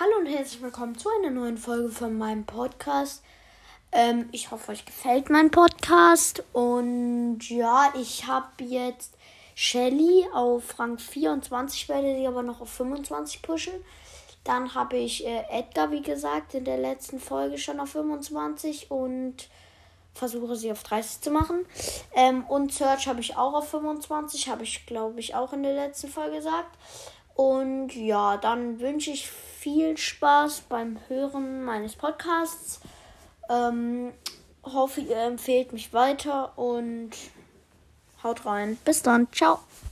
Hallo und herzlich willkommen zu einer neuen Folge von meinem Podcast. Ähm, ich hoffe, euch gefällt mein Podcast. Und ja, ich habe jetzt Shelly auf Rang 24, werde sie aber noch auf 25 pushen. Dann habe ich äh, Edgar, wie gesagt, in der letzten Folge schon auf 25 und versuche sie auf 30 zu machen. Ähm, und Search habe ich auch auf 25, habe ich glaube ich auch in der letzten Folge gesagt. Und ja, dann wünsche ich viel Spaß beim Hören meines Podcasts. Ähm, hoffe, ihr empfehlt mich weiter und haut rein. Bis dann. Ciao.